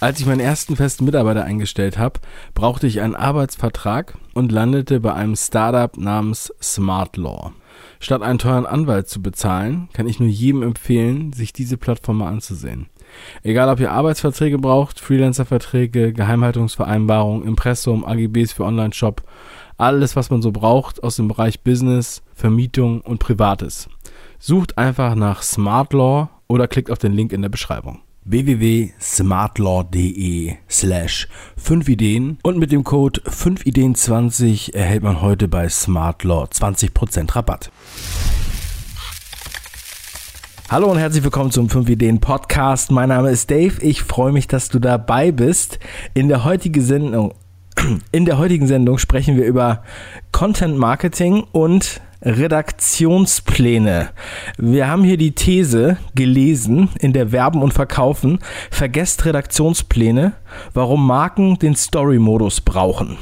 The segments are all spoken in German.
Als ich meinen ersten festen Mitarbeiter eingestellt habe, brauchte ich einen Arbeitsvertrag und landete bei einem Startup namens Smart Law. Statt einen teuren Anwalt zu bezahlen, kann ich nur jedem empfehlen, sich diese Plattform mal anzusehen. Egal ob ihr Arbeitsverträge braucht, Freelancerverträge, Geheimhaltungsvereinbarungen, Impressum, AGBs für Online-Shop, alles was man so braucht aus dem Bereich Business, Vermietung und Privates. Sucht einfach nach Smart Law oder klickt auf den Link in der Beschreibung www.smartlaw.de slash 5 Ideen und mit dem Code 5ideen20 erhält man heute bei Smartlaw 20% Rabatt. Hallo und herzlich willkommen zum 5 Ideen Podcast. Mein Name ist Dave. Ich freue mich, dass du dabei bist. In der heutigen Sendung in der heutigen Sendung sprechen wir über Content Marketing und Redaktionspläne. Wir haben hier die These gelesen in der Werben und Verkaufen. Vergesst Redaktionspläne, warum Marken den Story-Modus brauchen.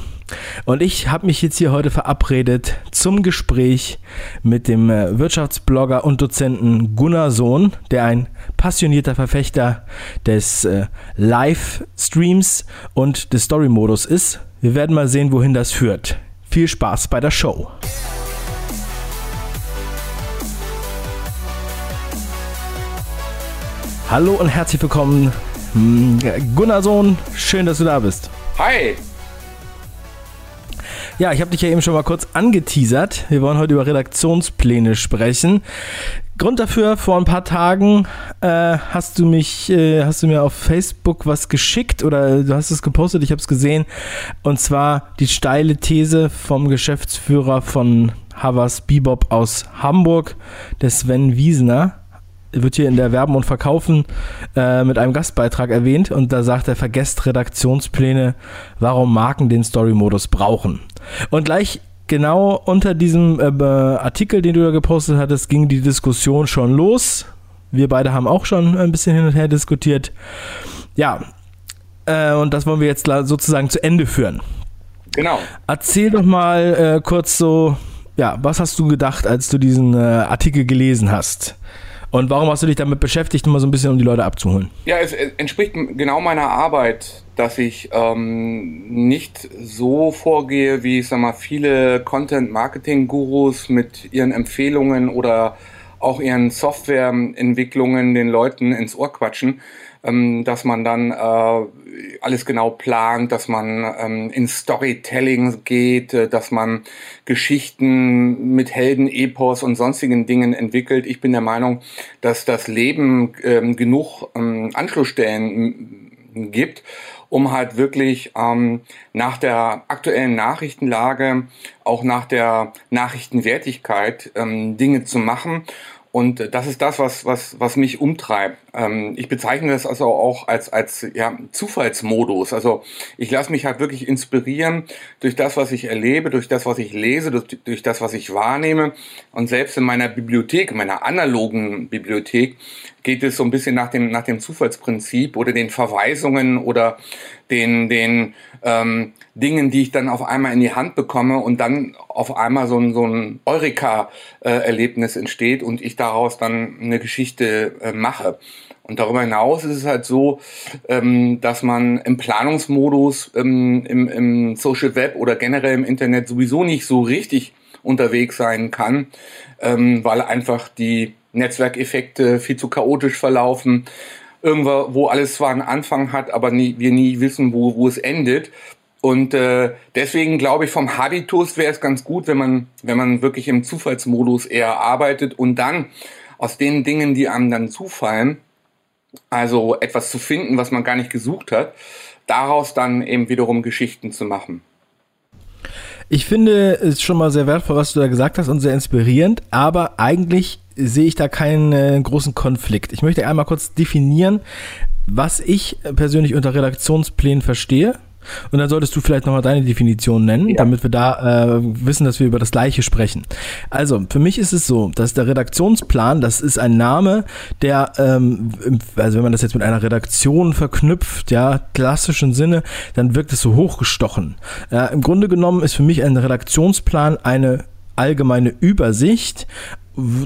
Und ich habe mich jetzt hier heute verabredet zum Gespräch mit dem äh, Wirtschaftsblogger und Dozenten Gunnar Sohn, der ein passionierter Verfechter des äh, Livestreams und des Story-Modus ist. Wir werden mal sehen, wohin das führt. Viel Spaß bei der Show. Hallo und herzlich willkommen, hm, Gunnar Sohn. Schön, dass du da bist. Hi. Ja, ich habe dich ja eben schon mal kurz angeteasert. Wir wollen heute über Redaktionspläne sprechen. Grund dafür, vor ein paar Tagen äh, hast du mich, äh, hast du mir auf Facebook was geschickt oder du hast es gepostet, ich habe es gesehen. Und zwar die steile These vom Geschäftsführer von Havas Bebop aus Hamburg, der Sven Wiesner wird hier in der Werben und Verkaufen äh, mit einem Gastbeitrag erwähnt und da sagt er, vergesst Redaktionspläne, warum Marken den Story-Modus brauchen. Und gleich genau unter diesem äh, Artikel, den du da gepostet hattest, ging die Diskussion schon los. Wir beide haben auch schon ein bisschen hin und her diskutiert. Ja, äh, und das wollen wir jetzt sozusagen zu Ende führen. Genau. Erzähl doch mal äh, kurz so, ja, was hast du gedacht, als du diesen äh, Artikel gelesen hast? Und warum hast du dich damit beschäftigt, mal so ein bisschen um die Leute abzuholen? Ja, es entspricht genau meiner Arbeit, dass ich ähm, nicht so vorgehe, wie ich sag mal, viele Content-Marketing-Gurus mit ihren Empfehlungen oder auch ihren Softwareentwicklungen den Leuten ins Ohr quatschen, ähm, dass man dann äh, alles genau plant, dass man ähm, in Storytelling geht, äh, dass man Geschichten mit Helden, Epos und sonstigen Dingen entwickelt. Ich bin der Meinung, dass das Leben ähm, genug ähm, Anschlussstellen gibt, um halt wirklich ähm, nach der aktuellen Nachrichtenlage, auch nach der Nachrichtenwertigkeit ähm, Dinge zu machen und das ist das, was, was, was mich umtreibt. Ähm, ich bezeichne das also auch als, als ja, Zufallsmodus. Also ich lasse mich halt wirklich inspirieren durch das, was ich erlebe, durch das, was ich lese, durch, durch das, was ich wahrnehme. Und selbst in meiner Bibliothek, meiner analogen Bibliothek, geht es so ein bisschen nach dem, nach dem Zufallsprinzip oder den Verweisungen oder den, den ähm, Dingen, die ich dann auf einmal in die Hand bekomme und dann auf einmal so ein, so ein Eureka-Erlebnis entsteht und ich daraus dann eine Geschichte äh, mache. Und darüber hinaus ist es halt so, ähm, dass man im Planungsmodus ähm, im, im Social Web oder generell im Internet sowieso nicht so richtig unterwegs sein kann, ähm, weil einfach die Netzwerkeffekte viel zu chaotisch verlaufen. Irgendwo, wo alles zwar einen Anfang hat, aber nie, wir nie wissen, wo, wo es endet. Und äh, deswegen glaube ich, vom Habitus wäre es ganz gut, wenn man, wenn man wirklich im Zufallsmodus eher arbeitet und dann aus den Dingen, die einem dann zufallen, also etwas zu finden, was man gar nicht gesucht hat, daraus dann eben wiederum Geschichten zu machen. Ich finde es schon mal sehr wertvoll, was du da gesagt hast und sehr inspirierend, aber eigentlich sehe ich da keinen äh, großen Konflikt. Ich möchte einmal kurz definieren, was ich persönlich unter Redaktionsplänen verstehe und dann solltest du vielleicht nochmal deine Definition nennen, ja. damit wir da äh, wissen, dass wir über das Gleiche sprechen. Also, für mich ist es so, dass der Redaktionsplan, das ist ein Name, der, ähm, also wenn man das jetzt mit einer Redaktion verknüpft, ja, klassischen Sinne, dann wirkt es so hochgestochen. Ja, Im Grunde genommen ist für mich ein Redaktionsplan eine allgemeine Übersicht,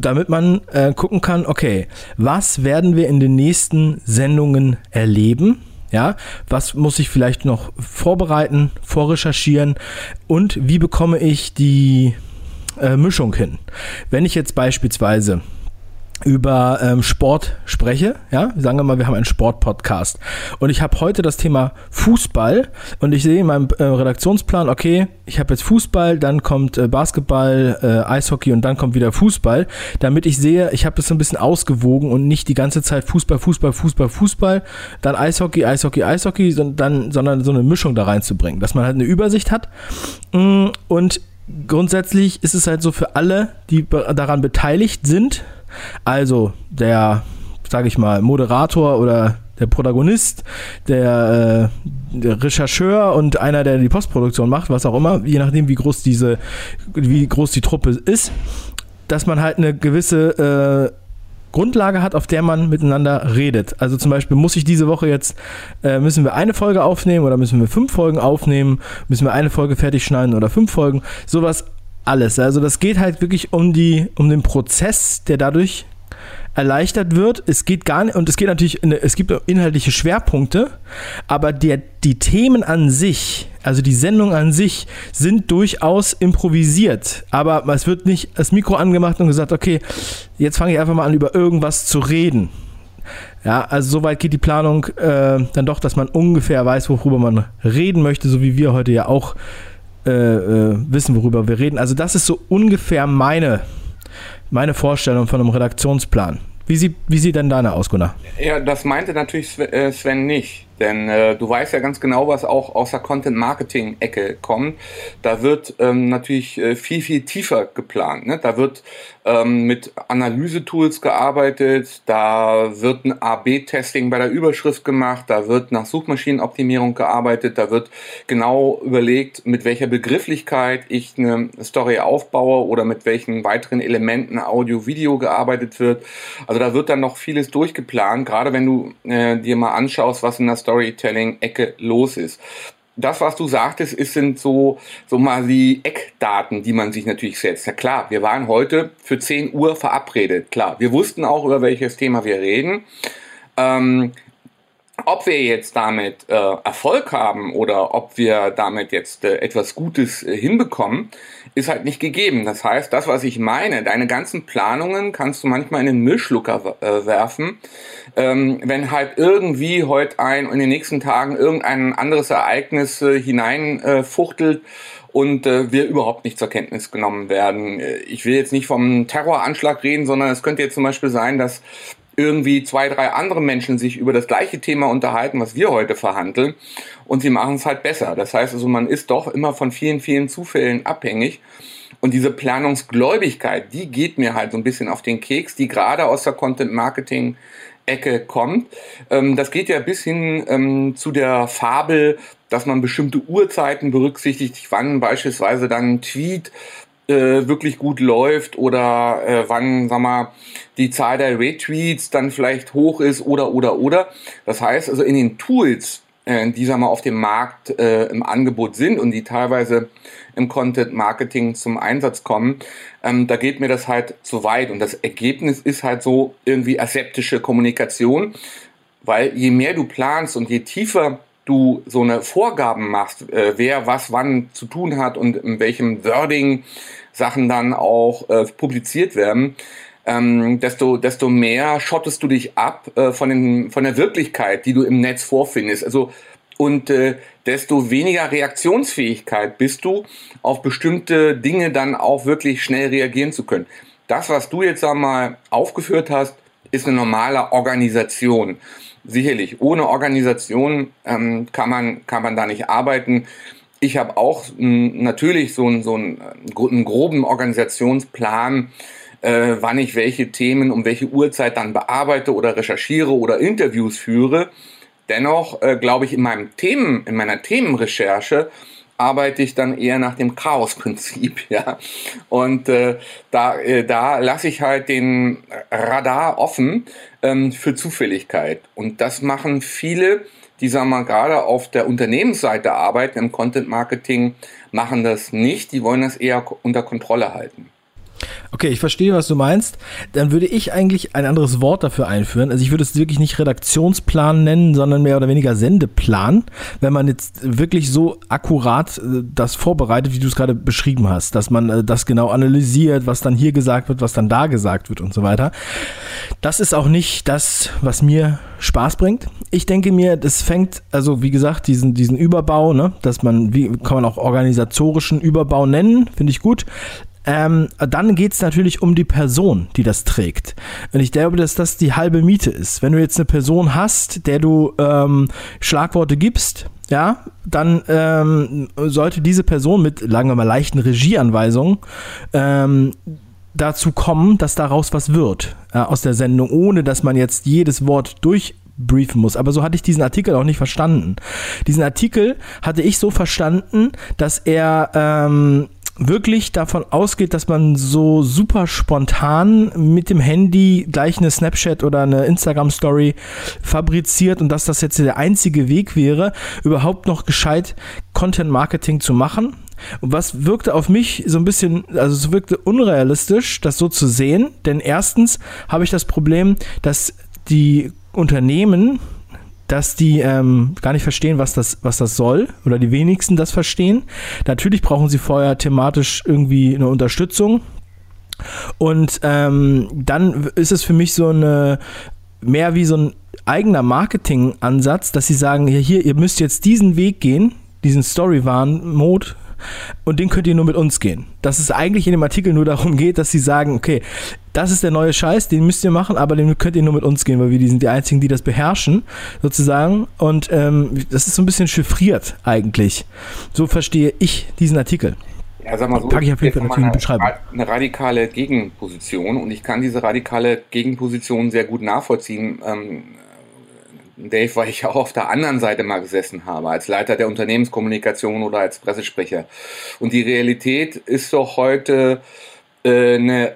damit man äh, gucken kann, okay, was werden wir in den nächsten Sendungen erleben? Ja, was muss ich vielleicht noch vorbereiten, vorrecherchieren und wie bekomme ich die äh, Mischung hin? Wenn ich jetzt beispielsweise über ähm, Sport spreche, ja, sagen wir mal, wir haben einen Sportpodcast. Und ich habe heute das Thema Fußball und ich sehe in meinem äh, Redaktionsplan, okay, ich habe jetzt Fußball, dann kommt äh, Basketball, äh, Eishockey und dann kommt wieder Fußball, damit ich sehe, ich habe das so ein bisschen ausgewogen und nicht die ganze Zeit Fußball, Fußball, Fußball, Fußball, dann Eishockey, Eishockey, Eishockey, sondern, sondern so eine Mischung da reinzubringen, dass man halt eine Übersicht hat. Mm, und grundsätzlich ist es halt so für alle, die daran beteiligt sind, also der, sage ich mal, Moderator oder der Protagonist, der, äh, der, Rechercheur und einer, der die Postproduktion macht, was auch immer, je nachdem, wie groß diese, wie groß die Truppe ist, dass man halt eine gewisse äh, Grundlage hat, auf der man miteinander redet. Also zum Beispiel muss ich diese Woche jetzt, äh, müssen wir eine Folge aufnehmen oder müssen wir fünf Folgen aufnehmen, müssen wir eine Folge fertig schneiden oder fünf Folgen, sowas alles. Also das geht halt wirklich um die, um den Prozess, der dadurch erleichtert wird. Es geht gar nicht, und es geht natürlich, es gibt inhaltliche Schwerpunkte, aber der, die Themen an sich, also die Sendung an sich, sind durchaus improvisiert. Aber es wird nicht das Mikro angemacht und gesagt, okay, jetzt fange ich einfach mal an, über irgendwas zu reden. Ja, also soweit geht die Planung äh, dann doch, dass man ungefähr weiß, worüber man reden möchte, so wie wir heute ja auch äh, äh, wissen, worüber wir reden. Also das ist so ungefähr meine, meine Vorstellung von einem Redaktionsplan. Wie sieht, wie sieht denn deine aus, Gunnar? Ja, das meinte natürlich äh, Sven nicht. Denn äh, du weißt ja ganz genau, was auch aus der Content-Marketing-Ecke kommt. Da wird ähm, natürlich äh, viel, viel tiefer geplant. Ne? Da wird ähm, mit Analyse-Tools gearbeitet, da wird ein A-B-Testing bei der Überschrift gemacht, da wird nach Suchmaschinenoptimierung gearbeitet, da wird genau überlegt, mit welcher Begrifflichkeit ich eine Story aufbaue oder mit welchen weiteren Elementen Audio, Video gearbeitet wird. Also da wird dann noch vieles durchgeplant, gerade wenn du äh, dir mal anschaust, was in der Story Storytelling-Ecke los ist. Das, was du sagtest, ist, sind so, so mal die Eckdaten, die man sich natürlich setzt. Ja klar, wir waren heute für 10 Uhr verabredet. Klar, wir wussten auch, über welches Thema wir reden. Ähm, ob wir jetzt damit äh, Erfolg haben oder ob wir damit jetzt äh, etwas Gutes äh, hinbekommen, ist halt nicht gegeben. Das heißt, das, was ich meine, deine ganzen Planungen kannst du manchmal in den Mischlucker äh, werfen, ähm, wenn halt irgendwie heute ein in den nächsten Tagen irgendein anderes Ereignis äh, hineinfuchtelt und äh, wir überhaupt nicht zur Kenntnis genommen werden. Äh, ich will jetzt nicht vom Terroranschlag reden, sondern es könnte jetzt zum Beispiel sein, dass irgendwie zwei, drei andere Menschen sich über das gleiche Thema unterhalten, was wir heute verhandeln, und sie machen es halt besser. Das heißt also, man ist doch immer von vielen, vielen Zufällen abhängig. Und diese Planungsgläubigkeit, die geht mir halt so ein bisschen auf den Keks, die gerade aus der Content Marketing Ecke kommt. Ähm, das geht ja bis hin ähm, zu der Fabel, dass man bestimmte Uhrzeiten berücksichtigt, wann beispielsweise dann ein Tweet äh, wirklich gut läuft oder äh, wann, sag mal, die Zahl der Retweets dann vielleicht hoch ist oder oder oder. Das heißt also in den Tools, äh, die sag mal auf dem Markt äh, im Angebot sind und die teilweise im Content Marketing zum Einsatz kommen, ähm, da geht mir das halt zu weit und das Ergebnis ist halt so irgendwie aseptische Kommunikation, weil je mehr du planst und je tiefer du so eine Vorgaben machst, äh, wer was wann zu tun hat und in welchem Wording Sachen dann auch äh, publiziert werden, ähm, desto, desto mehr schottest du dich ab äh, von, den, von der Wirklichkeit, die du im Netz vorfindest. Also, und äh, desto weniger Reaktionsfähigkeit bist du, auf bestimmte Dinge dann auch wirklich schnell reagieren zu können. Das, was du jetzt einmal aufgeführt hast, ist eine normale Organisation. Sicherlich, ohne Organisation ähm, kann, man, kann man da nicht arbeiten ich habe auch hm, natürlich so, ein, so einen, einen groben Organisationsplan, äh, wann ich welche Themen um welche Uhrzeit dann bearbeite oder recherchiere oder Interviews führe. Dennoch äh, glaube ich in meinem Themen, in meiner Themenrecherche arbeite ich dann eher nach dem Chaos-Prinzip, ja. Und äh, da, äh, da lasse ich halt den Radar offen ähm, für Zufälligkeit. Und das machen viele die sagen wir gerade auf der Unternehmensseite arbeiten im Content Marketing, machen das nicht. Die wollen das eher unter Kontrolle halten. Okay, ich verstehe, was du meinst. Dann würde ich eigentlich ein anderes Wort dafür einführen. Also ich würde es wirklich nicht Redaktionsplan nennen, sondern mehr oder weniger Sendeplan, wenn man jetzt wirklich so akkurat äh, das vorbereitet, wie du es gerade beschrieben hast, dass man äh, das genau analysiert, was dann hier gesagt wird, was dann da gesagt wird und so weiter. Das ist auch nicht das, was mir Spaß bringt. Ich denke mir, das fängt, also wie gesagt, diesen, diesen Überbau, ne, dass man, wie kann man auch organisatorischen Überbau nennen, finde ich gut. Ähm, dann geht es natürlich um die Person, die das trägt. Und ich glaube, dass das die halbe Miete ist. Wenn du jetzt eine Person hast, der du ähm, Schlagworte gibst, ja, dann ähm, sollte diese Person mit, sagen wir mal, leichten Regieanweisungen ähm, dazu kommen, dass daraus was wird äh, aus der Sendung, ohne dass man jetzt jedes Wort durchbriefen muss. Aber so hatte ich diesen Artikel auch nicht verstanden. Diesen Artikel hatte ich so verstanden, dass er ähm, wirklich davon ausgeht, dass man so super spontan mit dem Handy gleich eine Snapchat oder eine Instagram-Story fabriziert und dass das jetzt der einzige Weg wäre, überhaupt noch gescheit Content-Marketing zu machen. Und was wirkte auf mich so ein bisschen, also es wirkte unrealistisch, das so zu sehen, denn erstens habe ich das Problem, dass die Unternehmen dass die ähm, gar nicht verstehen, was das, was das soll oder die wenigsten das verstehen. Natürlich brauchen sie vorher thematisch irgendwie eine Unterstützung. Und ähm, dann ist es für mich so eine mehr wie so ein eigener Marketing-Ansatz, dass sie sagen, ja, hier, ihr müsst jetzt diesen Weg gehen, diesen Story-Warn-Mode, und den könnt ihr nur mit uns gehen. Dass es eigentlich in dem Artikel nur darum geht, dass sie sagen, okay, das ist der neue Scheiß, den müsst ihr machen, aber den könnt ihr nur mit uns gehen, weil wir die sind die einzigen, die das beherrschen, sozusagen. Und ähm, das ist so ein bisschen chiffriert eigentlich. So verstehe ich diesen Artikel. Ja, sag mal so, ich auf jeden Fall natürlich eine, Beschreibung. Eine radikale Gegenposition und ich kann diese radikale Gegenposition sehr gut nachvollziehen. Ähm, Dave, weil ich auch auf der anderen Seite mal gesessen habe, als Leiter der Unternehmenskommunikation oder als Pressesprecher. Und die Realität ist doch heute äh, eine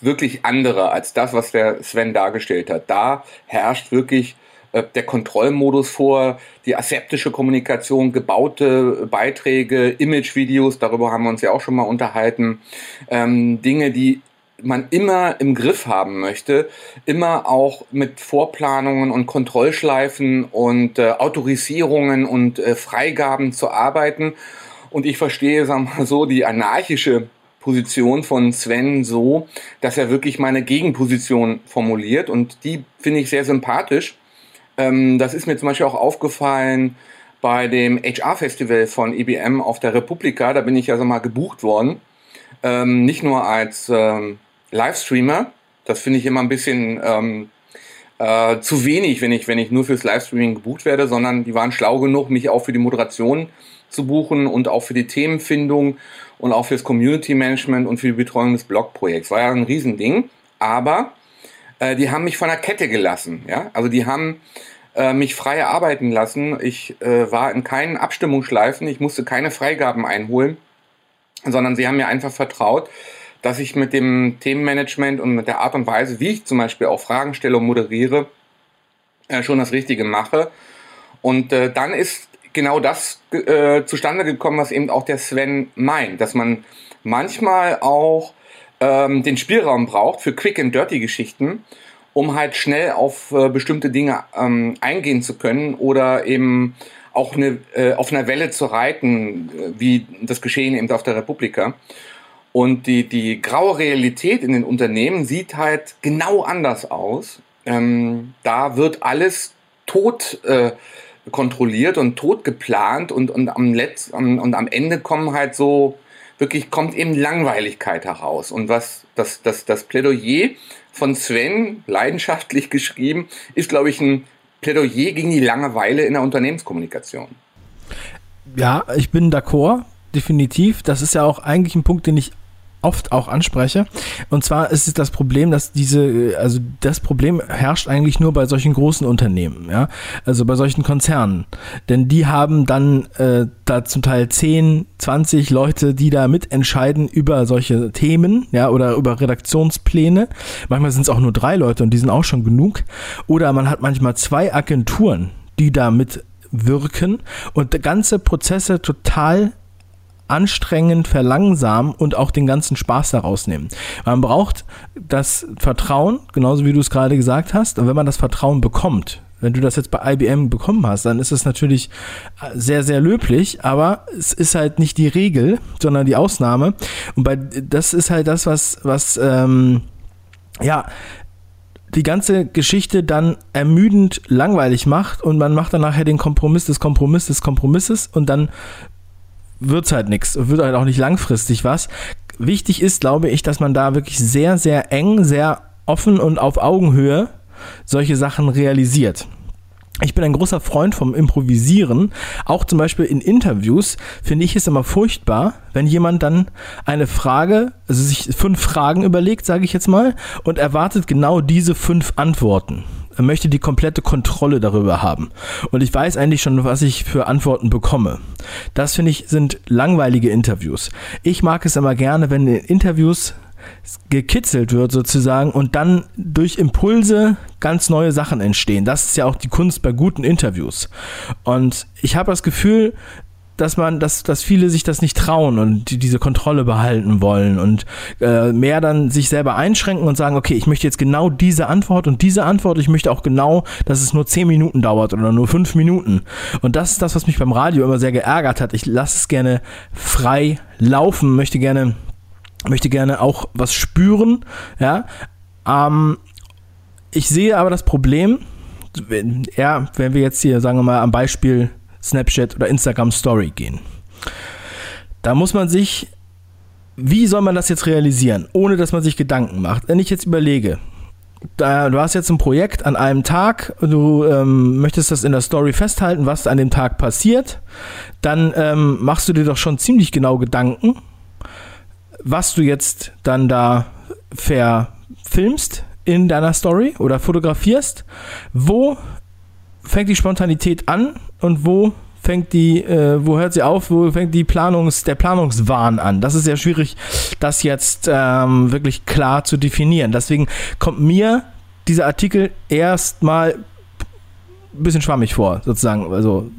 wirklich andere als das, was der Sven dargestellt hat. Da herrscht wirklich äh, der Kontrollmodus vor, die aseptische Kommunikation, gebaute Beiträge, Imagevideos, darüber haben wir uns ja auch schon mal unterhalten, ähm, Dinge, die man immer im Griff haben möchte, immer auch mit Vorplanungen und Kontrollschleifen und äh, Autorisierungen und äh, Freigaben zu arbeiten. Und ich verstehe, sagen wir mal so, die anarchische Position von Sven so, dass er wirklich meine Gegenposition formuliert und die finde ich sehr sympathisch. Ähm, das ist mir zum Beispiel auch aufgefallen bei dem HR-Festival von IBM auf der Republika. Da bin ich ja so mal gebucht worden. Ähm, nicht nur als ähm, Livestreamer. Das finde ich immer ein bisschen ähm, äh, zu wenig, wenn ich, wenn ich nur fürs Livestreaming gebucht werde, sondern die waren schlau genug, mich auch für die Moderation zu buchen und auch für die Themenfindung und auch fürs Community Management und für die Betreuung des Blogprojekts. War ja ein Riesending, aber äh, die haben mich von der Kette gelassen. Ja? Also die haben äh, mich frei arbeiten lassen. Ich äh, war in keinen Abstimmungsschleifen, ich musste keine Freigaben einholen, sondern sie haben mir einfach vertraut, dass ich mit dem Themenmanagement und mit der Art und Weise, wie ich zum Beispiel auch Fragen stelle und moderiere, äh, schon das Richtige mache. Und äh, dann ist genau das äh, zustande gekommen, was eben auch der Sven meint, dass man manchmal auch ähm, den Spielraum braucht für Quick and Dirty Geschichten, um halt schnell auf äh, bestimmte Dinge ähm, eingehen zu können oder eben auch eine, äh, auf einer Welle zu reiten, äh, wie das Geschehen eben auf der Republika. Und die, die graue Realität in den Unternehmen sieht halt genau anders aus. Ähm, da wird alles tot äh, kontrolliert und tot geplant und, und, am Letz und, und am Ende kommen halt so, wirklich kommt eben Langweiligkeit heraus. Und was das, das, das Plädoyer von Sven, leidenschaftlich geschrieben, ist, glaube ich, ein Plädoyer gegen die Langeweile in der Unternehmenskommunikation. Ja, ich bin d'accord, definitiv. Das ist ja auch eigentlich ein Punkt, den ich oft auch anspreche. Und zwar ist es das Problem, dass diese, also das Problem herrscht eigentlich nur bei solchen großen Unternehmen, ja, also bei solchen Konzernen. Denn die haben dann äh, da zum Teil 10, 20 Leute, die da mitentscheiden über solche Themen, ja, oder über Redaktionspläne. Manchmal sind es auch nur drei Leute und die sind auch schon genug. Oder man hat manchmal zwei Agenturen, die da mitwirken und ganze Prozesse total anstrengend verlangsamen und auch den ganzen Spaß daraus nehmen. Man braucht das Vertrauen, genauso wie du es gerade gesagt hast. Und wenn man das Vertrauen bekommt, wenn du das jetzt bei IBM bekommen hast, dann ist es natürlich sehr, sehr löblich, aber es ist halt nicht die Regel, sondern die Ausnahme. Und bei das ist halt das, was, was ähm, ja, die ganze Geschichte dann ermüdend langweilig macht und man macht dann nachher den Kompromiss des Kompromisses des Kompromisses und dann wird es halt nichts, wird halt auch nicht langfristig was. Wichtig ist, glaube ich, dass man da wirklich sehr, sehr eng, sehr offen und auf Augenhöhe solche Sachen realisiert. Ich bin ein großer Freund vom Improvisieren. Auch zum Beispiel in Interviews finde ich es immer furchtbar, wenn jemand dann eine Frage, also sich fünf Fragen überlegt, sage ich jetzt mal, und erwartet genau diese fünf Antworten. Möchte die komplette Kontrolle darüber haben. Und ich weiß eigentlich schon, was ich für Antworten bekomme. Das finde ich sind langweilige Interviews. Ich mag es immer gerne, wenn in Interviews gekitzelt wird sozusagen und dann durch Impulse ganz neue Sachen entstehen. Das ist ja auch die Kunst bei guten Interviews. Und ich habe das Gefühl, dass man, dass, dass viele sich das nicht trauen und die, diese Kontrolle behalten wollen und äh, mehr dann sich selber einschränken und sagen, okay, ich möchte jetzt genau diese Antwort und diese Antwort, ich möchte auch genau, dass es nur zehn Minuten dauert oder nur fünf Minuten. Und das ist das, was mich beim Radio immer sehr geärgert hat. Ich lasse es gerne frei laufen, möchte gerne möchte gerne auch was spüren, ja. Ähm, ich sehe aber das Problem, wenn, ja, wenn wir jetzt hier, sagen wir mal, am Beispiel Snapchat oder Instagram Story gehen. Da muss man sich, wie soll man das jetzt realisieren, ohne dass man sich Gedanken macht? Wenn ich jetzt überlege, da, du hast jetzt ein Projekt an einem Tag, du ähm, möchtest das in der Story festhalten, was an dem Tag passiert, dann ähm, machst du dir doch schon ziemlich genau Gedanken, was du jetzt dann da verfilmst in deiner Story oder fotografierst, wo fängt die Spontanität an und wo fängt die, äh, wo hört sie auf, wo fängt die Planungs, der Planungswahn an? Das ist sehr schwierig, das jetzt ähm, wirklich klar zu definieren. Deswegen kommt mir dieser Artikel erstmal ein bisschen schwammig vor, sozusagen, also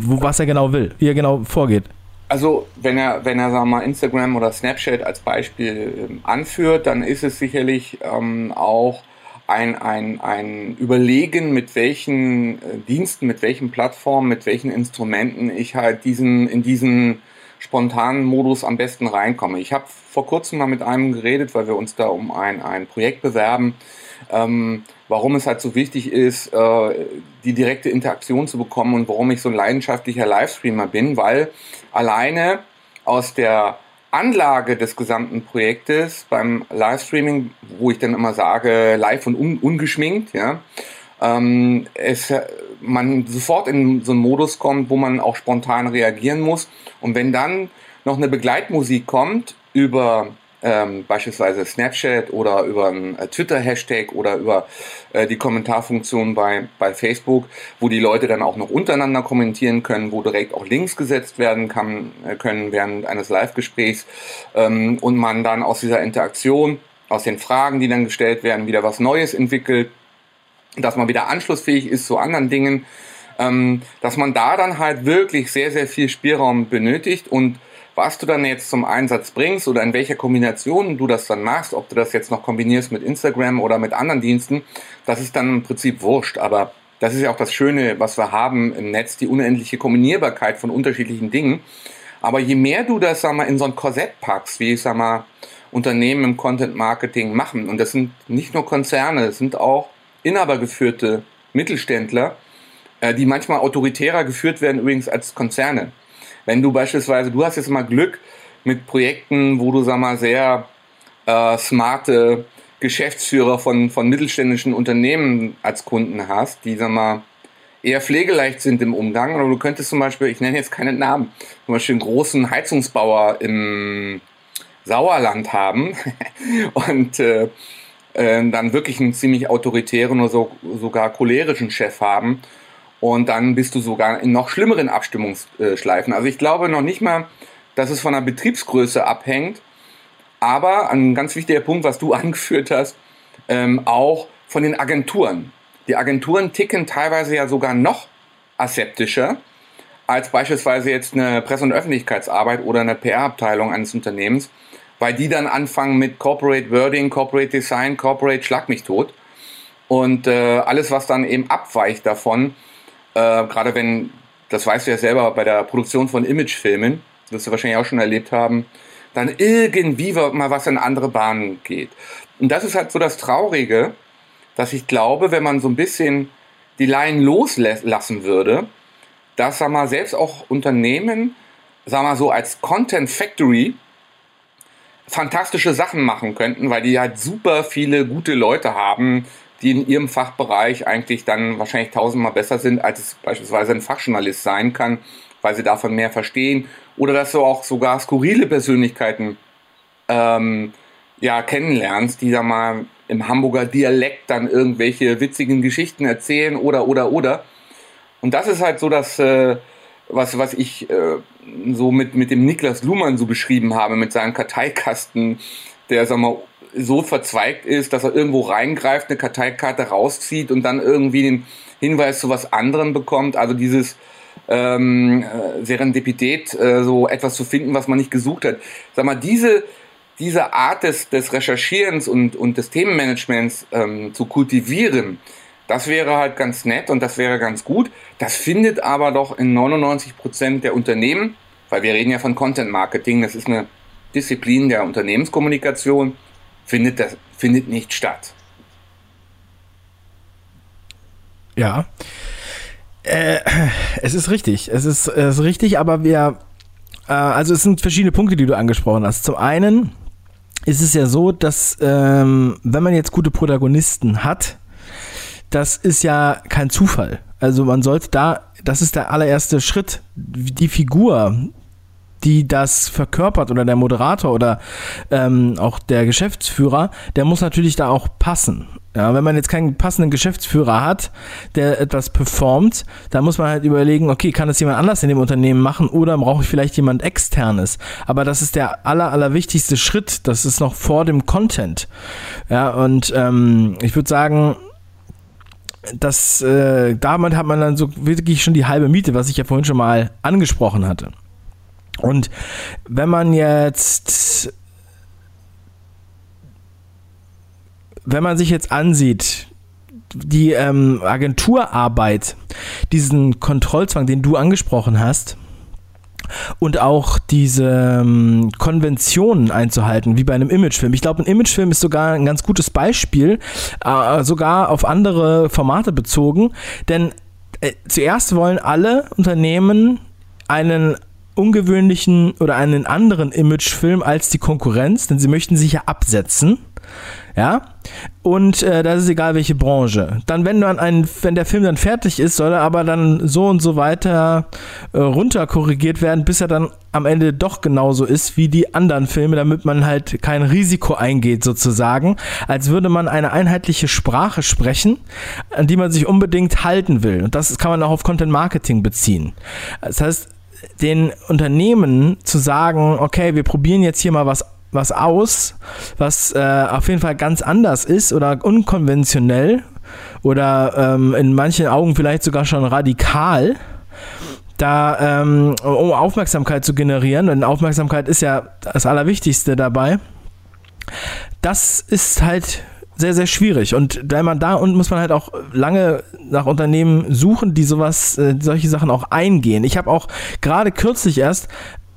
wo, was er genau will, wie er genau vorgeht. Also wenn er, wenn er sagen wir mal, Instagram oder Snapchat als Beispiel ähm, anführt, dann ist es sicherlich ähm, auch ein, ein, ein Überlegen, mit welchen äh, Diensten, mit welchen Plattformen, mit welchen Instrumenten ich halt diesen, in diesen spontanen Modus am besten reinkomme. Ich habe vor kurzem mal mit einem geredet, weil wir uns da um ein, ein Projekt bewerben, ähm, warum es halt so wichtig ist, äh, die direkte Interaktion zu bekommen und warum ich so ein leidenschaftlicher Livestreamer bin, weil alleine aus der Anlage des gesamten Projektes beim Livestreaming, wo ich dann immer sage, live und un ungeschminkt, ja, ähm, es, man sofort in so einen Modus kommt, wo man auch spontan reagieren muss. Und wenn dann noch eine Begleitmusik kommt über ähm, beispielsweise Snapchat oder über einen äh, Twitter-Hashtag oder über äh, die Kommentarfunktion bei, bei Facebook, wo die Leute dann auch noch untereinander kommentieren können, wo direkt auch Links gesetzt werden kann, äh, können während eines Live-Gesprächs. Ähm, und man dann aus dieser Interaktion, aus den Fragen, die dann gestellt werden, wieder was Neues entwickelt, dass man wieder anschlussfähig ist zu anderen Dingen, ähm, dass man da dann halt wirklich sehr, sehr viel Spielraum benötigt und was du dann jetzt zum Einsatz bringst oder in welcher Kombination du das dann machst, ob du das jetzt noch kombinierst mit Instagram oder mit anderen Diensten, das ist dann im Prinzip wurscht. Aber das ist ja auch das Schöne, was wir haben im Netz, die unendliche Kombinierbarkeit von unterschiedlichen Dingen. Aber je mehr du das, sag mal, in so ein Korsett packst, wie ich sag mal, Unternehmen im Content Marketing machen, und das sind nicht nur Konzerne, es sind auch inhabergeführte Mittelständler, äh, die manchmal autoritärer geführt werden übrigens als Konzerne. Wenn du beispielsweise, du hast jetzt mal Glück mit Projekten, wo du, sag mal, sehr äh, smarte Geschäftsführer von, von mittelständischen Unternehmen als Kunden hast, die, sag mal, eher pflegeleicht sind im Umgang. Oder du könntest zum Beispiel, ich nenne jetzt keinen Namen, zum Beispiel einen großen Heizungsbauer im Sauerland haben und äh, äh, dann wirklich einen ziemlich autoritären oder so, sogar cholerischen Chef haben und dann bist du sogar in noch schlimmeren Abstimmungsschleifen. Also ich glaube noch nicht mal, dass es von der Betriebsgröße abhängt, aber ein ganz wichtiger Punkt, was du angeführt hast, ähm, auch von den Agenturen. Die Agenturen ticken teilweise ja sogar noch aseptischer. als beispielsweise jetzt eine Presse- und Öffentlichkeitsarbeit oder eine PR-Abteilung eines Unternehmens, weil die dann anfangen mit Corporate Wording, Corporate Design, Corporate Schlag mich tot. Und äh, alles, was dann eben abweicht davon, äh, gerade wenn, das weißt du ja selber, bei der Produktion von Imagefilmen, wirst du wahrscheinlich auch schon erlebt haben, dann irgendwie mal was in andere Bahnen geht. Und das ist halt so das Traurige, dass ich glaube, wenn man so ein bisschen die Laien loslassen würde, dass, sag mal, selbst auch Unternehmen, sag mal so als Content Factory fantastische Sachen machen könnten, weil die halt super viele gute Leute haben, die in ihrem Fachbereich eigentlich dann wahrscheinlich tausendmal besser sind, als es beispielsweise ein Fachjournalist sein kann, weil sie davon mehr verstehen. Oder dass du auch sogar skurrile Persönlichkeiten ähm, ja, kennenlernst, die da mal im Hamburger Dialekt dann irgendwelche witzigen Geschichten erzählen oder, oder, oder. Und das ist halt so das, äh, was, was ich äh, so mit, mit dem Niklas Luhmann so beschrieben habe, mit seinem Karteikasten, der, sag mal, so verzweigt ist, dass er irgendwo reingreift, eine Karteikarte rauszieht und dann irgendwie den Hinweis zu was anderem bekommt. Also dieses ähm, äh, Serendipität, äh, so etwas zu finden, was man nicht gesucht hat. Sag mal, diese, diese Art des, des Recherchierens und, und des Themenmanagements ähm, zu kultivieren, das wäre halt ganz nett und das wäre ganz gut. Das findet aber doch in 99 Prozent der Unternehmen, weil wir reden ja von Content Marketing, das ist eine Disziplin der Unternehmenskommunikation, findet das findet nicht statt. Ja. Äh, es ist richtig. Es ist, es ist richtig, aber wir, äh, also es sind verschiedene Punkte, die du angesprochen hast. Zum einen ist es ja so, dass ähm, wenn man jetzt gute Protagonisten hat, das ist ja kein Zufall. Also man sollte da, das ist der allererste Schritt. Die Figur, die das verkörpert oder der Moderator oder ähm, auch der Geschäftsführer, der muss natürlich da auch passen. Ja, wenn man jetzt keinen passenden Geschäftsführer hat, der etwas performt, dann muss man halt überlegen, okay, kann das jemand anders in dem Unternehmen machen oder brauche ich vielleicht jemand externes? Aber das ist der aller, aller wichtigste Schritt. Das ist noch vor dem Content. Ja, und ähm, ich würde sagen, das, äh, damit hat man dann so wirklich schon die halbe Miete, was ich ja vorhin schon mal angesprochen hatte. Und wenn man jetzt, wenn man sich jetzt ansieht, die ähm, Agenturarbeit, diesen Kontrollzwang, den du angesprochen hast, und auch diese ähm, Konventionen einzuhalten, wie bei einem Imagefilm. Ich glaube, ein Imagefilm ist sogar ein ganz gutes Beispiel, äh, sogar auf andere Formate bezogen, denn äh, zuerst wollen alle Unternehmen einen ungewöhnlichen oder einen anderen Imagefilm als die Konkurrenz, denn sie möchten sich ja absetzen. Ja, und äh, das ist egal welche Branche. Dann, wenn dann ein, wenn der Film dann fertig ist, soll er aber dann so und so weiter äh, runter korrigiert werden, bis er dann am Ende doch genauso ist wie die anderen Filme, damit man halt kein Risiko eingeht, sozusagen, als würde man eine einheitliche Sprache sprechen, an die man sich unbedingt halten will. Und das kann man auch auf Content Marketing beziehen. Das heißt, den Unternehmen zu sagen, okay, wir probieren jetzt hier mal was was aus, was äh, auf jeden Fall ganz anders ist oder unkonventionell oder ähm, in manchen Augen vielleicht sogar schon radikal, da ähm, um Aufmerksamkeit zu generieren. Und Aufmerksamkeit ist ja das Allerwichtigste dabei. Das ist halt sehr, sehr schwierig. Und wenn man da und muss man halt auch lange nach Unternehmen suchen, die sowas, äh, solche Sachen auch eingehen. Ich habe auch gerade kürzlich erst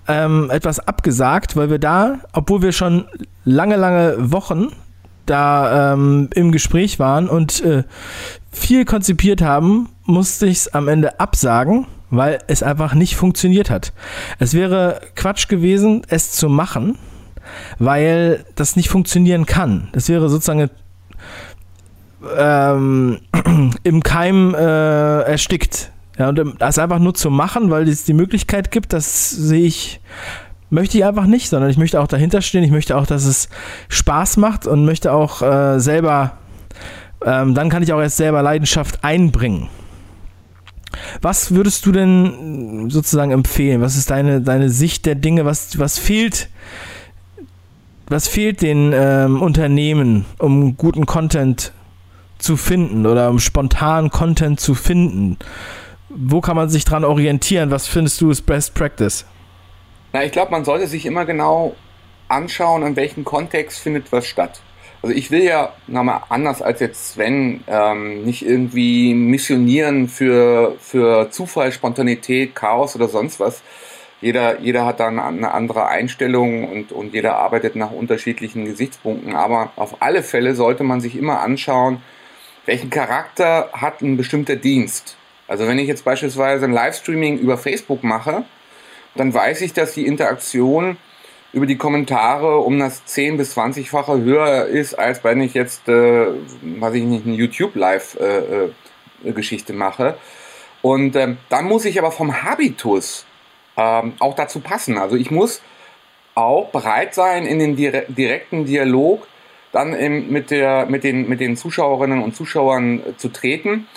ähm, etwas abgesagt, weil wir da, obwohl wir schon lange, lange Wochen da ähm, im Gespräch waren und äh, viel konzipiert haben, musste ich es am Ende absagen, weil es einfach nicht funktioniert hat. Es wäre Quatsch gewesen, es zu machen, weil das nicht funktionieren kann. Das wäre sozusagen ähm, im Keim äh, erstickt. Ja, und das einfach nur zu machen, weil es die Möglichkeit gibt, das sehe ich, möchte ich einfach nicht, sondern ich möchte auch dahinter stehen. Ich möchte auch, dass es Spaß macht und möchte auch äh, selber, ähm, dann kann ich auch erst selber Leidenschaft einbringen. Was würdest du denn sozusagen empfehlen? Was ist deine, deine Sicht der Dinge? Was, was fehlt? Was fehlt den ähm, Unternehmen, um guten Content zu finden oder um spontanen Content zu finden? wo kann man sich dran orientieren? Was findest du ist Best Practice? Na, ich glaube, man sollte sich immer genau anschauen, in welchem Kontext findet was statt. Also ich will ja, nochmal anders als jetzt Sven, ähm, nicht irgendwie missionieren für, für Zufall, Spontanität, Chaos oder sonst was. Jeder, jeder hat dann eine andere Einstellung und, und jeder arbeitet nach unterschiedlichen Gesichtspunkten. Aber auf alle Fälle sollte man sich immer anschauen, welchen Charakter hat ein bestimmter Dienst. Also wenn ich jetzt beispielsweise ein Livestreaming über Facebook mache, dann weiß ich, dass die Interaktion über die Kommentare um das 10 bis 20-fache höher ist, als wenn ich jetzt, äh, was ich nicht, eine YouTube-Live-Geschichte äh, äh, mache. Und ähm, dann muss ich aber vom Habitus ähm, auch dazu passen. Also ich muss auch bereit sein, in den dire direkten Dialog dann im, mit, der, mit, den, mit den Zuschauerinnen und Zuschauern äh, zu treten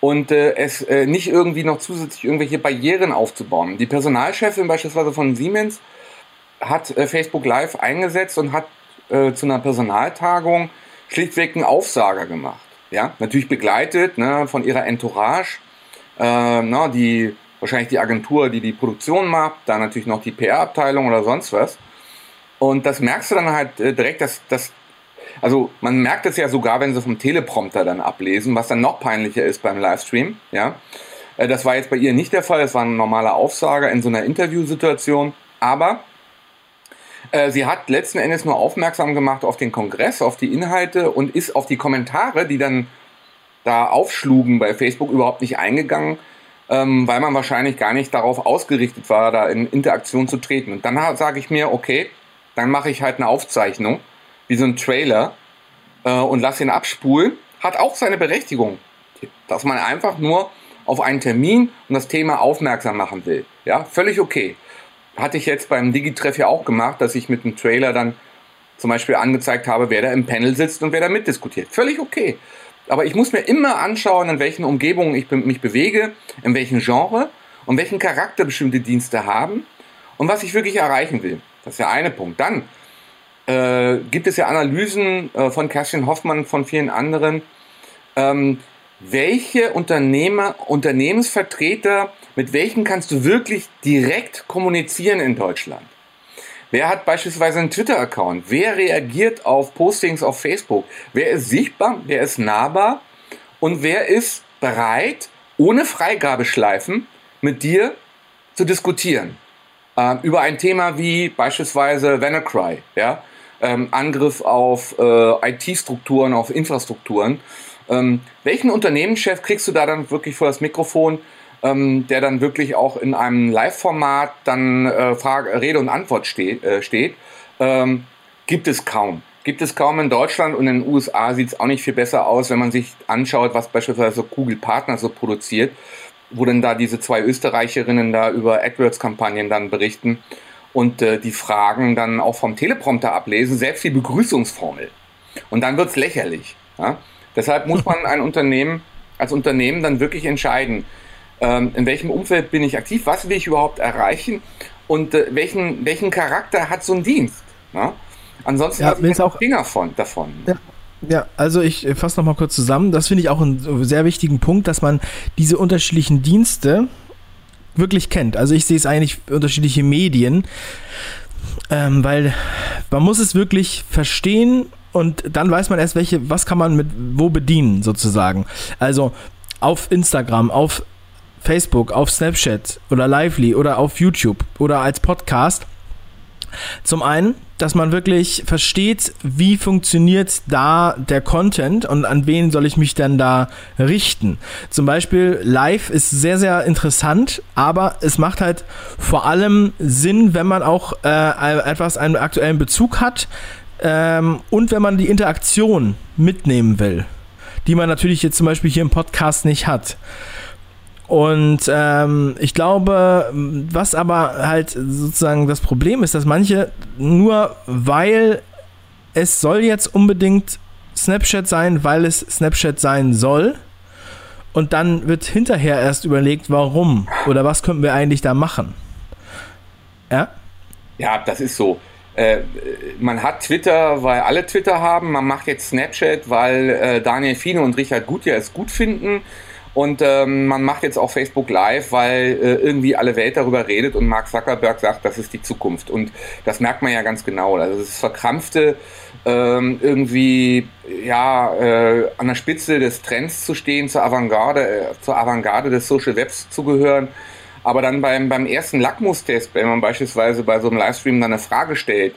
und äh, es äh, nicht irgendwie noch zusätzlich irgendwelche Barrieren aufzubauen. Die Personalchefin beispielsweise von Siemens hat äh, Facebook Live eingesetzt und hat äh, zu einer Personaltagung schlichtweg einen Aufsager gemacht. Ja, natürlich begleitet ne, von ihrer Entourage, äh, na, die wahrscheinlich die Agentur, die die Produktion macht, dann natürlich noch die PR-Abteilung oder sonst was. Und das merkst du dann halt äh, direkt, dass, dass also man merkt es ja sogar, wenn sie vom Teleprompter dann ablesen, was dann noch peinlicher ist beim Livestream. Ja, äh, das war jetzt bei ihr nicht der Fall. Es war ein normaler Aufsager in so einer Interviewsituation. Aber äh, sie hat letzten Endes nur aufmerksam gemacht auf den Kongress, auf die Inhalte und ist auf die Kommentare, die dann da aufschlugen bei Facebook, überhaupt nicht eingegangen, ähm, weil man wahrscheinlich gar nicht darauf ausgerichtet war, da in Interaktion zu treten. Und dann sage ich mir, okay, dann mache ich halt eine Aufzeichnung wie so ein Trailer äh, und lass ihn abspulen, hat auch seine Berechtigung. Dass man einfach nur auf einen Termin und das Thema aufmerksam machen will. Ja, völlig okay. Hatte ich jetzt beim Digitreff ja auch gemacht, dass ich mit einem Trailer dann zum Beispiel angezeigt habe, wer da im Panel sitzt und wer da mitdiskutiert. Völlig okay. Aber ich muss mir immer anschauen, in welchen Umgebungen ich mich bewege, in welchem Genre und welchen Charakter bestimmte Dienste haben und was ich wirklich erreichen will. Das ist der eine Punkt. Dann äh, gibt es ja Analysen äh, von Kerstin Hoffmann, von vielen anderen, ähm, welche Unternehmer, Unternehmensvertreter, mit welchen kannst du wirklich direkt kommunizieren in Deutschland? Wer hat beispielsweise einen Twitter-Account? Wer reagiert auf Postings auf Facebook? Wer ist sichtbar? Wer ist nahbar? Und wer ist bereit, ohne Freigabeschleifen mit dir zu diskutieren? Äh, über ein Thema wie beispielsweise WannaCry, ja? Ähm, Angriff auf äh, IT-Strukturen, auf Infrastrukturen. Ähm, welchen Unternehmenschef kriegst du da dann wirklich vor das Mikrofon, ähm, der dann wirklich auch in einem Live-Format dann äh, Frage, Rede und Antwort steht? Äh, steht? Ähm, gibt es kaum. Gibt es kaum in Deutschland und in den USA sieht es auch nicht viel besser aus, wenn man sich anschaut, was beispielsweise Google Partner so produziert, wo denn da diese zwei Österreicherinnen da über AdWords-Kampagnen dann berichten und äh, die Fragen dann auch vom Teleprompter ablesen, selbst die Begrüßungsformel. Und dann wird's lächerlich. Ja? Deshalb muss man ein Unternehmen als Unternehmen dann wirklich entscheiden, ähm, in welchem Umfeld bin ich aktiv, was will ich überhaupt erreichen und äh, welchen, welchen Charakter hat so ein Dienst. Ja? Ansonsten ja, hat auch Finger von, davon. Ja. Ja, also ich fasse nochmal kurz zusammen. Das finde ich auch einen sehr wichtigen Punkt, dass man diese unterschiedlichen Dienste, wirklich kennt. Also ich sehe es eigentlich unterschiedliche Medien, ähm, weil man muss es wirklich verstehen und dann weiß man erst, welche, was kann man mit wo bedienen sozusagen. Also auf Instagram, auf Facebook, auf Snapchat oder Lively oder auf YouTube oder als Podcast. Zum einen dass man wirklich versteht, wie funktioniert da der Content und an wen soll ich mich denn da richten. Zum Beispiel live ist sehr, sehr interessant, aber es macht halt vor allem Sinn, wenn man auch äh, etwas einen aktuellen Bezug hat ähm, und wenn man die Interaktion mitnehmen will, die man natürlich jetzt zum Beispiel hier im Podcast nicht hat. Und ähm, ich glaube, was aber halt sozusagen das Problem ist, dass manche nur weil es soll jetzt unbedingt Snapchat sein, weil es Snapchat sein soll. Und dann wird hinterher erst überlegt, warum oder was können wir eigentlich da machen. Ja? Ja, das ist so. Äh, man hat Twitter, weil alle Twitter haben. Man macht jetzt Snapchat, weil äh, Daniel Fine und Richard Gutjahr es gut finden. Und ähm, man macht jetzt auch Facebook Live, weil äh, irgendwie alle Welt darüber redet und Mark Zuckerberg sagt, das ist die Zukunft. Und das merkt man ja ganz genau. Also ist verkrampfte, ähm, irgendwie ja äh, an der Spitze des Trends zu stehen, zur Avantgarde, äh, zur Avantgarde des Social Webs zu gehören. Aber dann beim, beim ersten Lackmustest, wenn man beispielsweise bei so einem Livestream dann eine Frage stellt,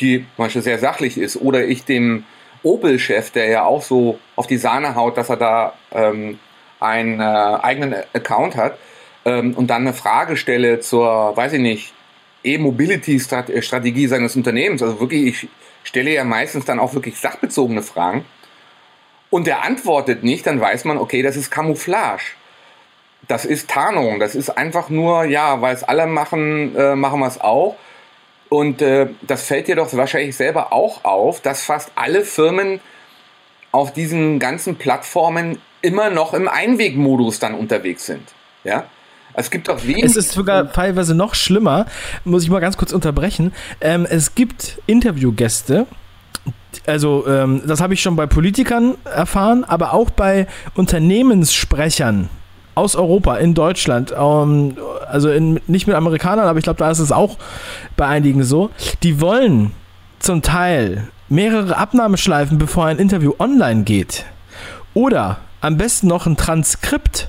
die Beispiel sehr sachlich ist, oder ich dem Opel-Chef, der ja auch so auf die Sahne haut, dass er da ähm, einen äh, eigenen Account hat ähm, und dann eine Frage stelle zur, weiß ich nicht, E-Mobility-Strategie seines Unternehmens, also wirklich, ich stelle ja meistens dann auch wirklich sachbezogene Fragen und der antwortet nicht, dann weiß man, okay, das ist Camouflage. Das ist Tarnung, das ist einfach nur, ja, weil es alle machen, äh, machen wir es auch. Und äh, das fällt dir doch wahrscheinlich selber auch auf, dass fast alle Firmen auf diesen ganzen Plattformen immer noch im Einwegmodus dann unterwegs sind. Ja. Es gibt auch wenig. Es ist sogar teilweise noch schlimmer, muss ich mal ganz kurz unterbrechen. Ähm, es gibt Interviewgäste, also ähm, das habe ich schon bei Politikern erfahren, aber auch bei Unternehmenssprechern aus Europa, in Deutschland, ähm, also in, nicht mit Amerikanern, aber ich glaube, da ist es auch bei einigen so, die wollen zum Teil mehrere Abnahmeschleifen, bevor ein Interview online geht. Oder am besten noch ein Transkript.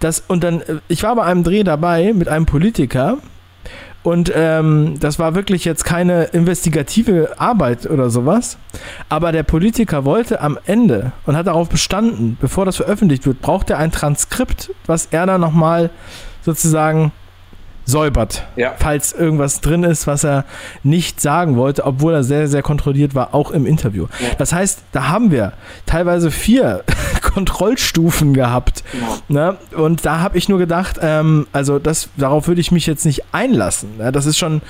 Das, und dann, äh, ich war bei einem Dreh dabei mit einem Politiker und ähm, das war wirklich jetzt keine investigative Arbeit oder sowas. Aber der Politiker wollte am Ende und hat darauf bestanden, bevor das veröffentlicht wird, braucht er ein Transkript, was er dann nochmal sozusagen säubert, ja. falls irgendwas drin ist, was er nicht sagen wollte, obwohl er sehr, sehr kontrolliert war, auch im Interview. Ja. Das heißt, da haben wir teilweise vier Kontrollstufen gehabt. Ja. Ne? Und da habe ich nur gedacht, ähm, also das, darauf würde ich mich jetzt nicht einlassen. Ne? Das ist schon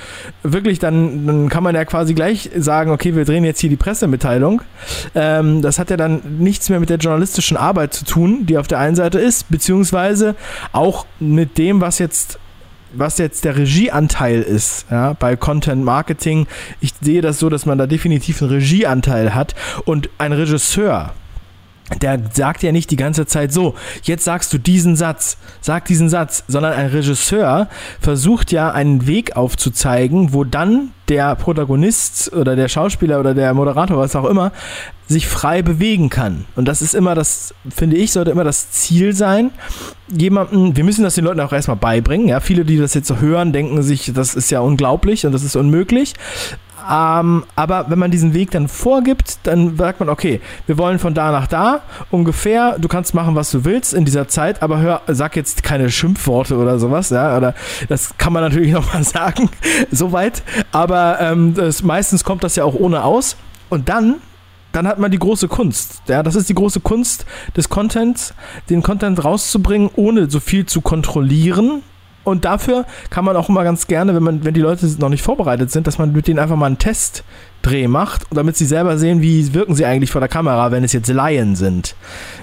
wirklich, dann, dann kann man ja quasi gleich sagen, okay, wir drehen jetzt hier die Pressemitteilung. Ähm, das hat ja dann nichts mehr mit der journalistischen Arbeit zu tun, die auf der einen Seite ist, beziehungsweise auch mit dem, was jetzt was jetzt der Regieanteil ist, ja, bei Content Marketing, ich sehe das so, dass man da definitiv einen Regieanteil hat. Und ein Regisseur, der sagt ja nicht die ganze Zeit so, jetzt sagst du diesen Satz, sag diesen Satz, sondern ein Regisseur versucht ja einen Weg aufzuzeigen, wo dann der Protagonist oder der Schauspieler oder der Moderator, was auch immer, sich frei bewegen kann. Und das ist immer das, finde ich, sollte immer das Ziel sein. Jemanden, wir müssen das den Leuten auch erstmal beibringen. Ja, viele, die das jetzt so hören, denken sich, das ist ja unglaublich und das ist unmöglich. Ähm, aber wenn man diesen Weg dann vorgibt, dann sagt man, okay, wir wollen von da nach da ungefähr. Du kannst machen, was du willst in dieser Zeit, aber hör, sag jetzt keine Schimpfworte oder sowas, ja, oder das kann man natürlich nochmal sagen, soweit. Aber ähm, das, meistens kommt das ja auch ohne aus. Und dann dann hat man die große Kunst. Ja, das ist die große Kunst des Contents, den Content rauszubringen, ohne so viel zu kontrollieren, und dafür kann man auch immer ganz gerne, wenn man, wenn die Leute noch nicht vorbereitet sind, dass man mit denen einfach mal einen Testdreh macht, damit sie selber sehen, wie wirken sie eigentlich vor der Kamera, wenn es jetzt Laien sind.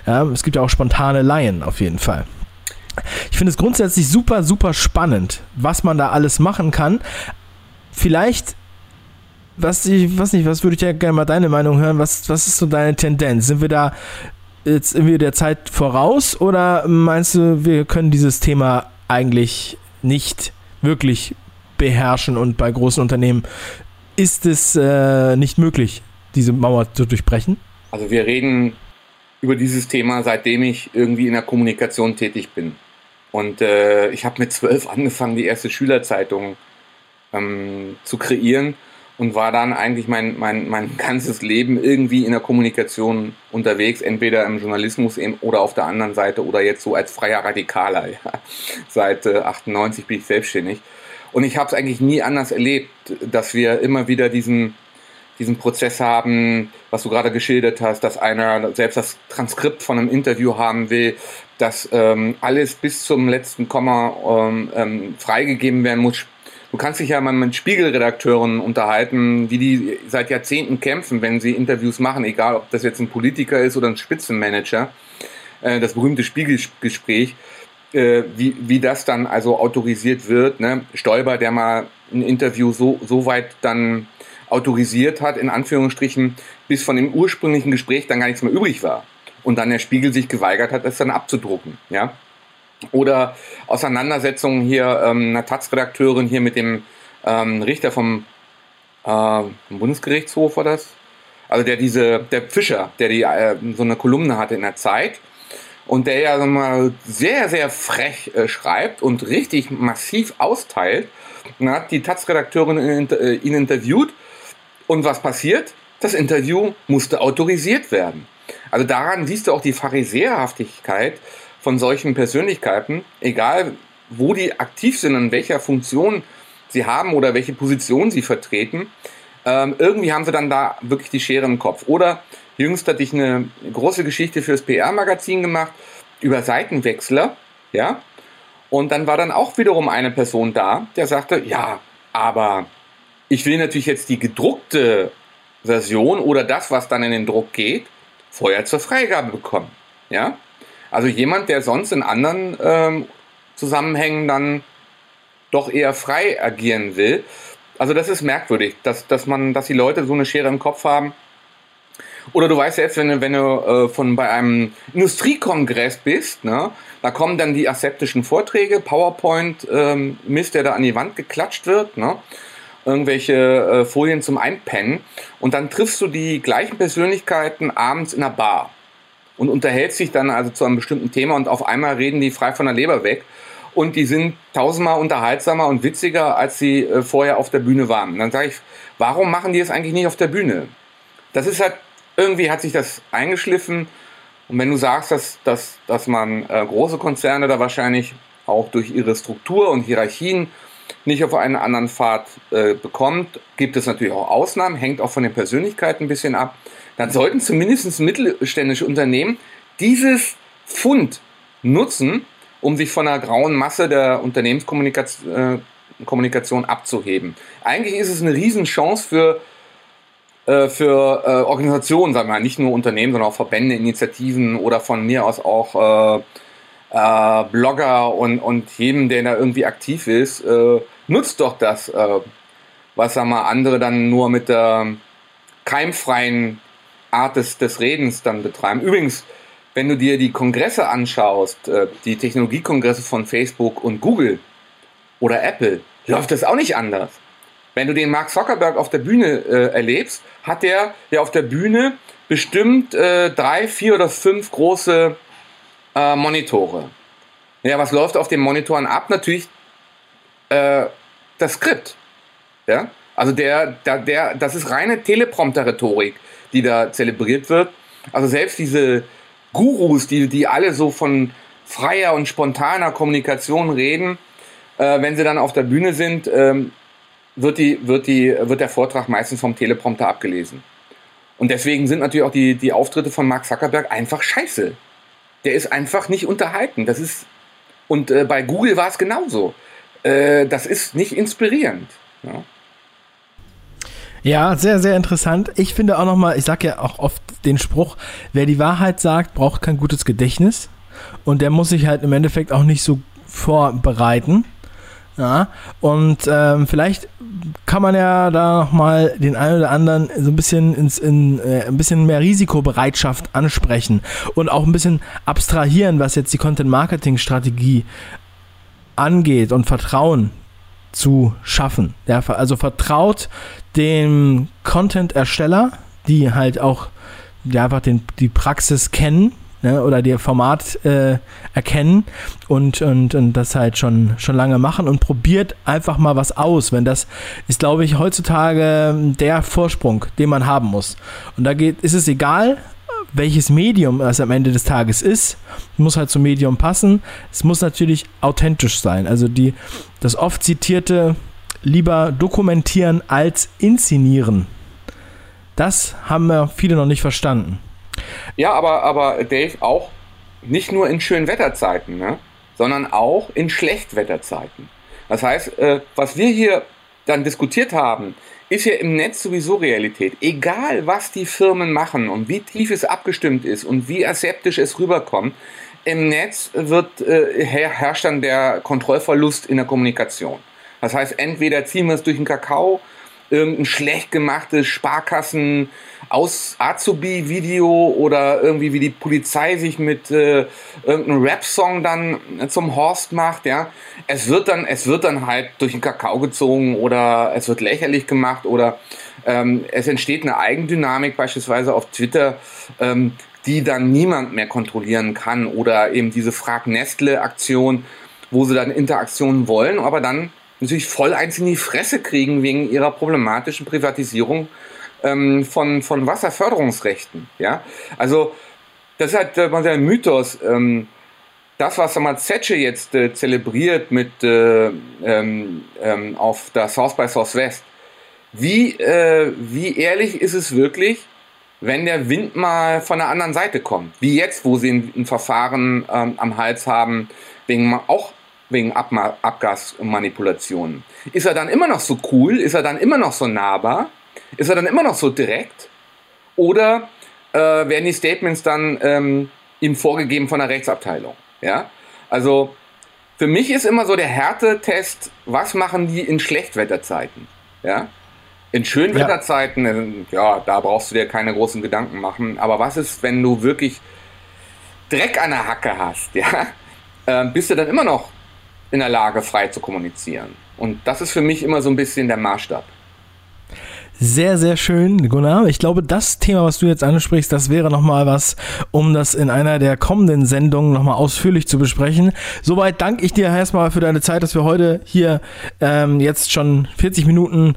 Ja, es gibt ja auch spontane Laien auf jeden Fall. Ich finde es grundsätzlich super, super spannend, was man da alles machen kann. Vielleicht, was ich weiß nicht, was würde ich ja gerne mal deine Meinung hören? Was, was ist so deine Tendenz? Sind wir da jetzt irgendwie der Zeit voraus oder meinst du, wir können dieses Thema eigentlich nicht wirklich beherrschen und bei großen Unternehmen ist es äh, nicht möglich, diese Mauer zu durchbrechen? Also wir reden über dieses Thema, seitdem ich irgendwie in der Kommunikation tätig bin. Und äh, ich habe mit zwölf angefangen, die erste Schülerzeitung ähm, zu kreieren und war dann eigentlich mein, mein, mein ganzes Leben irgendwie in der Kommunikation unterwegs, entweder im Journalismus oder auf der anderen Seite oder jetzt so als freier Radikaler. Ja. Seit äh, 98 bin ich selbstständig. Und ich habe es eigentlich nie anders erlebt, dass wir immer wieder diesen, diesen Prozess haben, was du gerade geschildert hast, dass einer selbst das Transkript von einem Interview haben will, dass ähm, alles bis zum letzten Komma ähm, ähm, freigegeben werden muss, Du kannst dich ja mal mit Spiegelredakteuren unterhalten, wie die seit Jahrzehnten kämpfen, wenn sie Interviews machen, egal ob das jetzt ein Politiker ist oder ein Spitzenmanager. Äh, das berühmte Spiegelgespräch, äh, wie, wie das dann also autorisiert wird. Ne? Stoiber, der mal ein Interview so, so weit dann autorisiert hat, in Anführungsstrichen, bis von dem ursprünglichen Gespräch dann gar nichts mehr übrig war. und dann der Spiegel sich geweigert hat, es dann abzudrucken. Ja? Oder Auseinandersetzungen hier, ähm, einer Taz-Redakteurin hier mit dem ähm, Richter vom äh, Bundesgerichtshof war das. Also der diese, der Fischer, der die äh, so eine Kolumne hatte in der Zeit und der ja mal sehr, sehr frech äh, schreibt und richtig massiv austeilt. Dann hat die Taz-Redakteurin ihn, äh, ihn interviewt und was passiert? Das Interview musste autorisiert werden. Also daran siehst du auch die Pharisäerhaftigkeit von solchen Persönlichkeiten, egal wo die aktiv sind, in welcher Funktion sie haben oder welche Position sie vertreten. Ähm, irgendwie haben sie dann da wirklich die Schere im Kopf. Oder jüngst hatte ich eine große Geschichte fürs PR-Magazin gemacht über Seitenwechsler, ja. Und dann war dann auch wiederum eine Person da, der sagte, ja, aber ich will natürlich jetzt die gedruckte Version oder das, was dann in den Druck geht, vorher zur Freigabe bekommen. Ja? Also jemand, der sonst in anderen ähm, Zusammenhängen dann doch eher frei agieren will. Also das ist merkwürdig, dass, dass man, dass die Leute so eine Schere im Kopf haben. Oder du weißt selbst, wenn du, wenn du äh, von bei einem Industriekongress bist, ne, da kommen dann die aseptischen Vorträge, PowerPoint, ähm, Mist, der da an die Wand geklatscht wird, ne? irgendwelche äh, Folien zum Einpennen und dann triffst du die gleichen Persönlichkeiten abends in einer Bar und unterhältst dich dann also zu einem bestimmten Thema und auf einmal reden die frei von der Leber weg und die sind tausendmal unterhaltsamer und witziger, als sie äh, vorher auf der Bühne waren. Und dann sage ich, warum machen die das eigentlich nicht auf der Bühne? Das ist halt, irgendwie hat sich das eingeschliffen und wenn du sagst, dass, dass, dass man äh, große Konzerne da wahrscheinlich auch durch ihre Struktur und Hierarchien nicht auf einen anderen Pfad äh, bekommt, gibt es natürlich auch Ausnahmen, hängt auch von den Persönlichkeiten ein bisschen ab. Dann sollten zumindest mittelständische Unternehmen dieses Fund nutzen, um sich von der grauen Masse der Unternehmenskommunikation äh, abzuheben. Eigentlich ist es eine Riesenchance für äh, für äh, Organisationen, sagen wir mal, nicht nur Unternehmen, sondern auch Verbände, Initiativen oder von mir aus auch äh, äh, Blogger und, und jedem, der da irgendwie aktiv ist, äh, nutzt doch das, was sagen wir, andere dann nur mit der keimfreien Art des, des Redens dann betreiben. Übrigens, wenn du dir die Kongresse anschaust, äh, die Technologiekongresse von Facebook und Google oder Apple, läuft das auch nicht anders. Wenn du den Mark Zuckerberg auf der Bühne äh, erlebst, hat der ja auf der Bühne bestimmt äh, drei, vier oder fünf große äh, Monitore. Ja, was läuft auf den Monitoren ab? Natürlich äh, das Skript. Ja? Also der, der, der, das ist reine Teleprompter-Rhetorik, die da zelebriert wird. Also selbst diese Gurus, die, die alle so von freier und spontaner Kommunikation reden, äh, wenn sie dann auf der Bühne sind, ähm, wird, die, wird, die, wird der Vortrag meistens vom Teleprompter abgelesen. Und deswegen sind natürlich auch die, die Auftritte von Mark Zuckerberg einfach scheiße der ist einfach nicht unterhalten. Das ist und äh, bei Google war es genauso. Äh, das ist nicht inspirierend. Ja. Ja, sehr, sehr interessant. Ich finde auch nochmal, ich sage ja auch oft den Spruch, wer die Wahrheit sagt, braucht kein gutes Gedächtnis. Und der muss sich halt im Endeffekt auch nicht so vorbereiten. Ja, und ähm, vielleicht kann man ja da nochmal den einen oder anderen so ein bisschen ins, in, äh, ein bisschen mehr Risikobereitschaft ansprechen und auch ein bisschen abstrahieren, was jetzt die Content-Marketing-Strategie angeht und Vertrauen zu schaffen. Ja, also vertraut dem Content-Ersteller, die halt auch ja, einfach den, die Praxis kennen ne, oder ihr Format äh, erkennen und, und, und das halt schon, schon lange machen und probiert einfach mal was aus. Wenn das ist, glaube ich, heutzutage der Vorsprung, den man haben muss. Und da geht, ist es egal, welches Medium es am Ende des Tages ist, muss halt zum Medium passen. Es muss natürlich authentisch sein. Also die, das oft zitierte lieber dokumentieren als inszenieren. Das haben wir viele noch nicht verstanden. Ja, aber, aber Dave, auch nicht nur in schönen Wetterzeiten, ne? sondern auch in Schlechtwetterzeiten. Das heißt, äh, was wir hier dann diskutiert haben, ist ja im Netz sowieso Realität. Egal, was die Firmen machen und wie tief es abgestimmt ist und wie aseptisch es rüberkommt, im Netz wird, äh, herrscht dann der Kontrollverlust in der Kommunikation. Das heißt, entweder ziehen wir es durch den Kakao irgendein schlecht gemachtes Sparkassen aus Azubi-Video oder irgendwie wie die Polizei sich mit äh, irgendeinem Rap-Song dann zum Horst macht, ja. Es wird dann, es wird dann halt durch den Kakao gezogen oder es wird lächerlich gemacht oder ähm, es entsteht eine Eigendynamik beispielsweise auf Twitter, ähm, die dann niemand mehr kontrollieren kann oder eben diese Frag Nestle-Aktion, wo sie dann Interaktionen wollen, aber dann natürlich voll eins in die Fresse kriegen wegen ihrer problematischen Privatisierung ähm, von, von Wasserförderungsrechten. Ja? Also das ist halt äh, ein Mythos. Ähm, das, was Samal Zetsche jetzt äh, zelebriert mit äh, ähm, ähm, auf der South by Southwest, wie, äh, wie ehrlich ist es wirklich, wenn der Wind mal von der anderen Seite kommt? Wie jetzt, wo sie ein, ein Verfahren ähm, am Hals haben, wegen auch wegen Ab Abgasmanipulationen. Ist er dann immer noch so cool? Ist er dann immer noch so nahbar? Ist er dann immer noch so direkt? Oder äh, werden die Statements dann ähm, ihm vorgegeben von der Rechtsabteilung? Ja? Also für mich ist immer so der Härtetest, was machen die in Schlechtwetterzeiten? Ja? In Schönwetterzeiten, ja. Äh, ja, da brauchst du dir keine großen Gedanken machen. Aber was ist, wenn du wirklich Dreck an der Hacke hast? Ja? Äh, bist du dann immer noch in der Lage, frei zu kommunizieren? Und das ist für mich immer so ein bisschen der Maßstab. Sehr, sehr schön, Gunnar. Ich glaube, das Thema, was du jetzt ansprichst, das wäre nochmal was, um das in einer der kommenden Sendungen nochmal ausführlich zu besprechen. Soweit danke ich dir erstmal für deine Zeit, dass wir heute hier ähm, jetzt schon 40 Minuten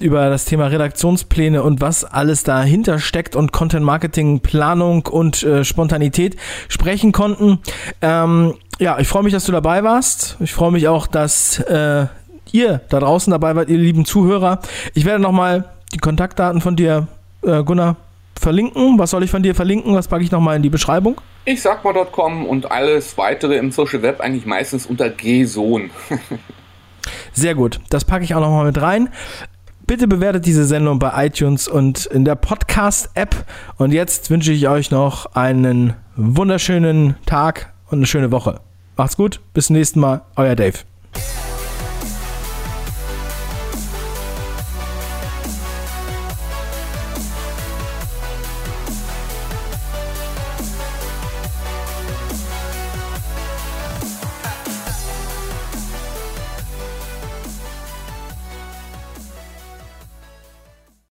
über das Thema Redaktionspläne und was alles dahinter steckt und Content Marketing, Planung und äh, Spontanität sprechen konnten. Ähm, ja, ich freue mich, dass du dabei warst. Ich freue mich auch, dass äh, ihr da draußen dabei wart, ihr lieben Zuhörer. Ich werde nochmal die Kontaktdaten von dir, äh, Gunnar, verlinken. Was soll ich von dir verlinken? Was packe ich nochmal in die Beschreibung? Ich sag mal.com und alles weitere im Social Web eigentlich meistens unter G-Sohn. Sehr gut. Das packe ich auch nochmal mit rein. Bitte bewertet diese Sendung bei iTunes und in der Podcast-App. Und jetzt wünsche ich euch noch einen wunderschönen Tag und eine schöne Woche. Macht's gut, bis zum nächsten Mal, euer Dave.